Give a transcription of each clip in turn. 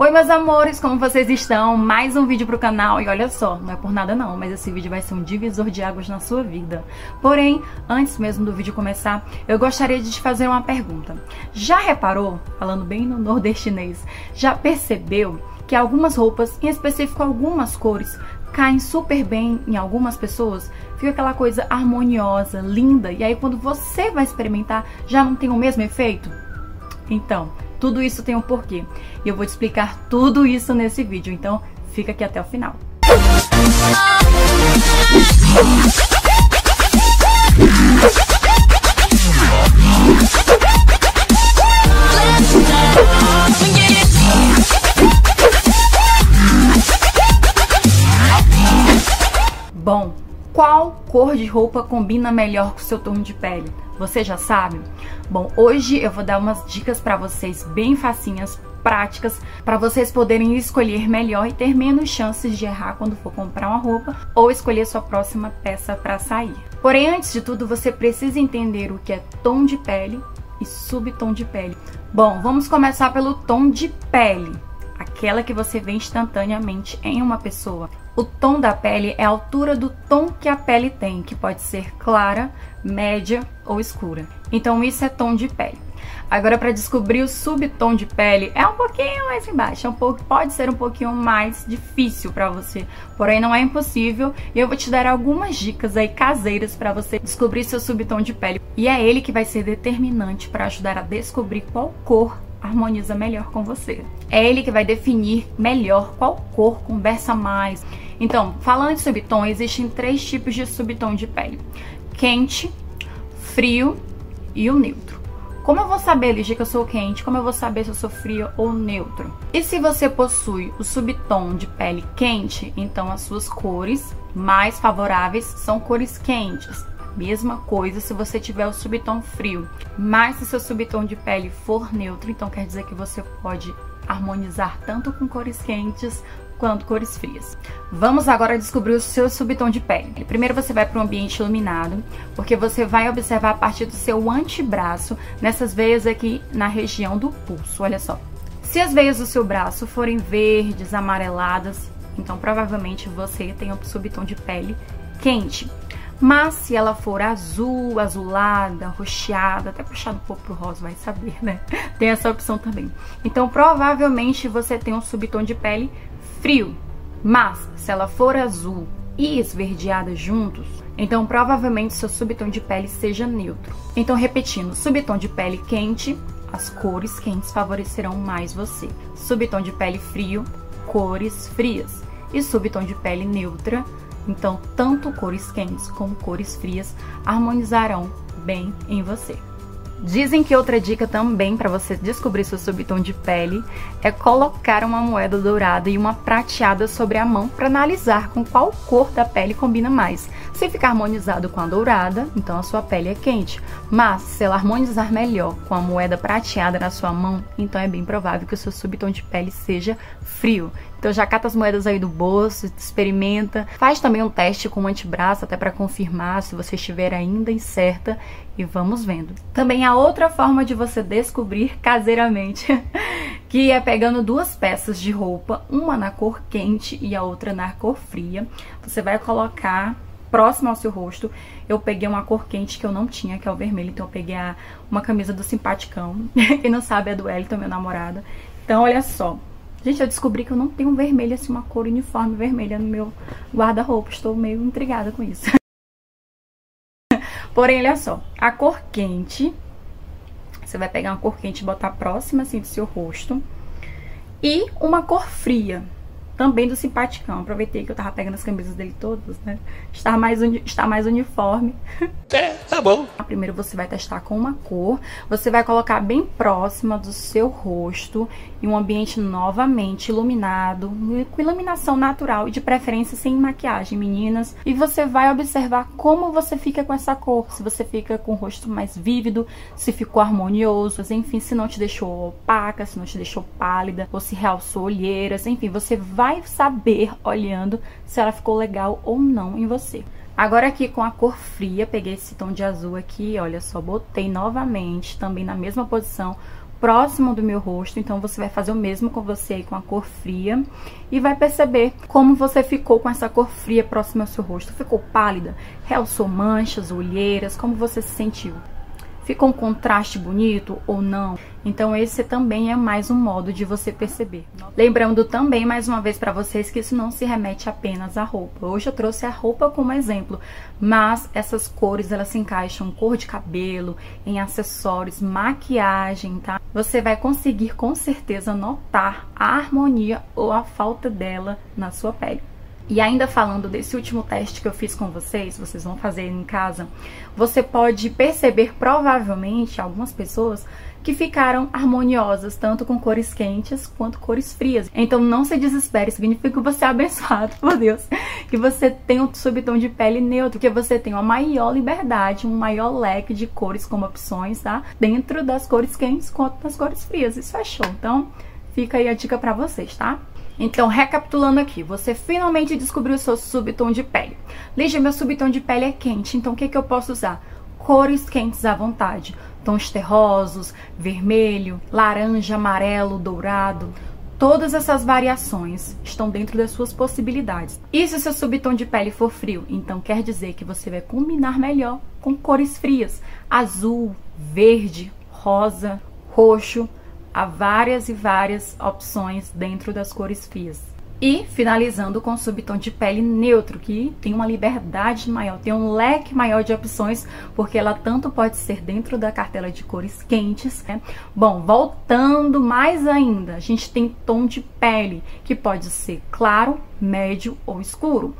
Oi meus amores, como vocês estão? Mais um vídeo pro canal e olha só, não é por nada não, mas esse vídeo vai ser um divisor de águas na sua vida. Porém, antes mesmo do vídeo começar, eu gostaria de te fazer uma pergunta. Já reparou, falando bem no nordestinês, já percebeu que algumas roupas, em específico algumas cores, caem super bem em algumas pessoas, fica aquela coisa harmoniosa, linda, e aí quando você vai experimentar, já não tem o mesmo efeito? Então, tudo isso tem um porquê. E eu vou te explicar tudo isso nesse vídeo, então fica aqui até o final. Bom, qual cor de roupa combina melhor com o seu tom de pele? Você já sabe? Bom, hoje eu vou dar umas dicas para vocês bem facinhas, práticas, para vocês poderem escolher melhor e ter menos chances de errar quando for comprar uma roupa ou escolher sua próxima peça para sair. Porém, antes de tudo, você precisa entender o que é tom de pele e subtom de pele. Bom, vamos começar pelo tom de pele, aquela que você vê instantaneamente em uma pessoa. O tom da pele é a altura do tom que a pele tem, que pode ser clara, média ou escura. Então isso é tom de pele. Agora para descobrir o subtom de pele é um pouquinho mais embaixo, é um pouco, pode ser um pouquinho mais difícil para você, porém não é impossível e eu vou te dar algumas dicas aí caseiras para você descobrir seu subtom de pele. E é ele que vai ser determinante para ajudar a descobrir qual cor harmoniza melhor com você. É ele que vai definir melhor qual cor conversa mais. Então, falando de subtom, existem três tipos de subtom de pele: quente, frio e o neutro. Como eu vou saber, Ligia, que eu sou quente? Como eu vou saber se eu sou frio ou neutro? E se você possui o subtom de pele quente, então as suas cores mais favoráveis são cores quentes. Mesma coisa se você tiver o subtom frio. Mas se seu subtom de pele for neutro, então quer dizer que você pode harmonizar tanto com cores quentes quanto cores frias. Vamos agora descobrir o seu subtom de pele. Primeiro você vai para um ambiente iluminado, porque você vai observar a partir do seu antebraço, nessas veias aqui na região do pulso, olha só. Se as veias do seu braço forem verdes, amareladas, então provavelmente você tem um subtom de pele quente. Mas se ela for azul, azulada, roxeada, até puxado um pouco pro rosa, vai saber, né? Tem essa opção também. Então, provavelmente você tem um subtom de pele frio. Mas se ela for azul e esverdeada juntos, então provavelmente seu subtom de pele seja neutro. Então, repetindo, subtom de pele quente, as cores quentes favorecerão mais você. Subtom de pele frio, cores frias. E subtom de pele neutra, então tanto cores quentes como cores frias harmonizarão bem em você. Dizem que outra dica também para você descobrir seu subtom de pele é colocar uma moeda dourada e uma prateada sobre a mão para analisar com qual cor da pele combina mais. Se ficar harmonizado com a dourada, então a sua pele é quente. Mas se ela harmonizar melhor com a moeda prateada na sua mão, então é bem provável que o seu subtom de pele seja frio. Então já cata as moedas aí do bolso, experimenta, faz também um teste com o antebraço até para confirmar se você estiver ainda incerta e vamos vendo. Também há outra forma de você descobrir caseiramente, que é pegando duas peças de roupa, uma na cor quente e a outra na cor fria. Você vai colocar próximo ao seu rosto. Eu peguei uma cor quente que eu não tinha, que é o vermelho, então eu peguei a, uma camisa do Simpaticão. Quem não sabe é do Elton, meu namorado. Então, olha só, Gente, eu descobri que eu não tenho vermelho, assim, uma cor uniforme vermelha no meu guarda-roupa. Estou meio intrigada com isso. Porém, olha só. A cor quente, você vai pegar uma cor quente e botar próxima, assim, do seu rosto. E uma cor fria também do simpaticão. Aproveitei que eu tava pegando as camisas dele todas, né? Está mais, está mais uniforme. É, tá bom. Primeiro você vai testar com uma cor. Você vai colocar bem próxima do seu rosto em um ambiente novamente iluminado, com iluminação natural e de preferência sem maquiagem, meninas. E você vai observar como você fica com essa cor. Se você fica com o rosto mais vívido, se ficou harmonioso, enfim, se não te deixou opaca, se não te deixou pálida, ou se realçou olheiras, enfim, você vai vai saber olhando se ela ficou legal ou não em você. Agora aqui com a cor fria, peguei esse tom de azul aqui, olha só, botei novamente, também na mesma posição, próximo do meu rosto, então você vai fazer o mesmo com você aí com a cor fria e vai perceber como você ficou com essa cor fria próxima ao seu rosto. Ficou pálida? Realçou manchas, olheiras? Como você se sentiu? Ficou um contraste bonito ou não? Então esse também é mais um modo de você perceber. Lembrando também mais uma vez para vocês que isso não se remete apenas à roupa. Hoje eu trouxe a roupa como exemplo, mas essas cores elas se encaixam em cor de cabelo, em acessórios, maquiagem, tá? Você vai conseguir com certeza notar a harmonia ou a falta dela na sua pele. E ainda falando desse último teste que eu fiz com vocês, vocês vão fazer em casa, você pode perceber provavelmente algumas pessoas que ficaram harmoniosas, tanto com cores quentes quanto cores frias. Então não se desespere, significa que você é abençoado por Deus, que você tem um subtom de pele neutro, que você tem uma maior liberdade, um maior leque de cores como opções, tá? Dentro das cores quentes quanto das cores frias. Isso é show. Então, fica aí a dica para vocês, tá? Então, recapitulando aqui, você finalmente descobriu o seu subtom de pele. Lígia, meu subtom de pele é quente, então o que, que eu posso usar? Cores quentes à vontade. Tons terrosos, vermelho, laranja, amarelo, dourado. Todas essas variações estão dentro das suas possibilidades. E se o seu subtom de pele for frio? Então quer dizer que você vai combinar melhor com cores frias. Azul, verde, rosa, roxo, há várias e várias opções dentro das cores frias. E finalizando com o subtom de pele neutro, que tem uma liberdade maior, tem um leque maior de opções, porque ela tanto pode ser dentro da cartela de cores quentes. Né? Bom, voltando mais ainda, a gente tem tom de pele, que pode ser claro, médio ou escuro.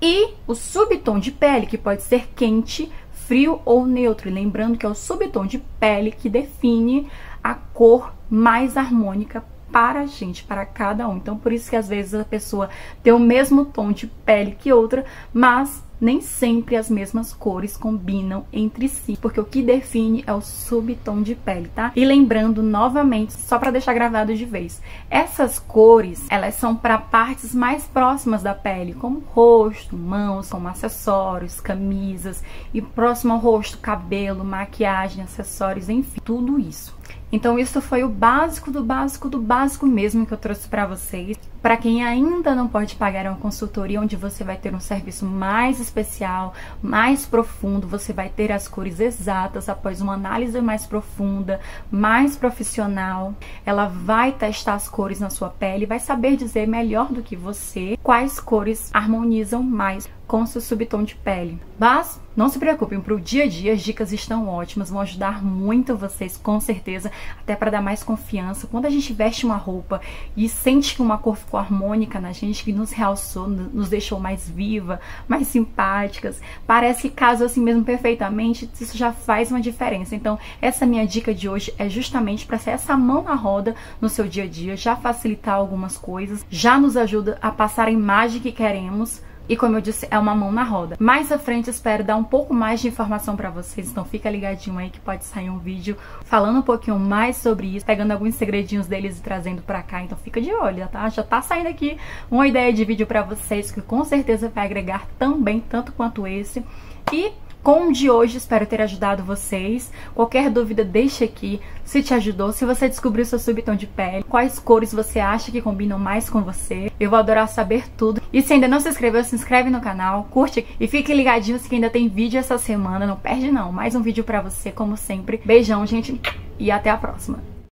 E o subtom de pele, que pode ser quente, frio ou neutro. E lembrando que é o subtom de pele que define a cor mais harmônica para a gente, para cada um. Então, por isso que às vezes a pessoa tem o mesmo tom de pele que outra, mas nem sempre as mesmas cores combinam entre si, porque o que define é o subtom de pele, tá? E lembrando novamente, só para deixar gravado de vez, essas cores, elas são para partes mais próximas da pele, como rosto, mãos, como acessórios, camisas e próximo ao rosto, cabelo, maquiagem, acessórios, enfim, tudo isso. Então isso foi o básico do básico do básico mesmo que eu trouxe para vocês. Para quem ainda não pode pagar uma consultoria onde você vai ter um serviço mais especial, mais profundo, você vai ter as cores exatas após uma análise mais profunda, mais profissional. Ela vai testar as cores na sua pele, vai saber dizer melhor do que você quais cores harmonizam mais com seu subtom de pele. Mas não se preocupem, para o dia a dia as dicas estão ótimas, vão ajudar muito vocês, com certeza, até para dar mais confiança. Quando a gente veste uma roupa e sente que uma cor ficou harmônica na gente, que nos realçou, nos deixou mais viva, mais simpáticas, parece que casou assim mesmo perfeitamente, isso já faz uma diferença. Então, essa minha dica de hoje é justamente para ser essa mão na roda no seu dia a dia, já facilitar algumas coisas, já nos ajuda a passar a imagem que queremos e como eu disse, é uma mão na roda. Mais à frente espero dar um pouco mais de informação para vocês, então fica ligadinho aí que pode sair um vídeo falando um pouquinho mais sobre isso, pegando alguns segredinhos deles e trazendo para cá. Então fica de olho, tá? Já tá saindo aqui uma ideia de vídeo para vocês que com certeza vai agregar também tanto quanto esse. E com o de hoje, espero ter ajudado vocês. Qualquer dúvida, deixe aqui se te ajudou, se você descobriu seu subtom de pele, quais cores você acha que combinam mais com você. Eu vou adorar saber tudo. E se ainda não se inscreveu, se inscreve no canal, curte e fique ligadinhos que ainda tem vídeo essa semana. Não perde não, mais um vídeo pra você, como sempre. Beijão, gente, e até a próxima.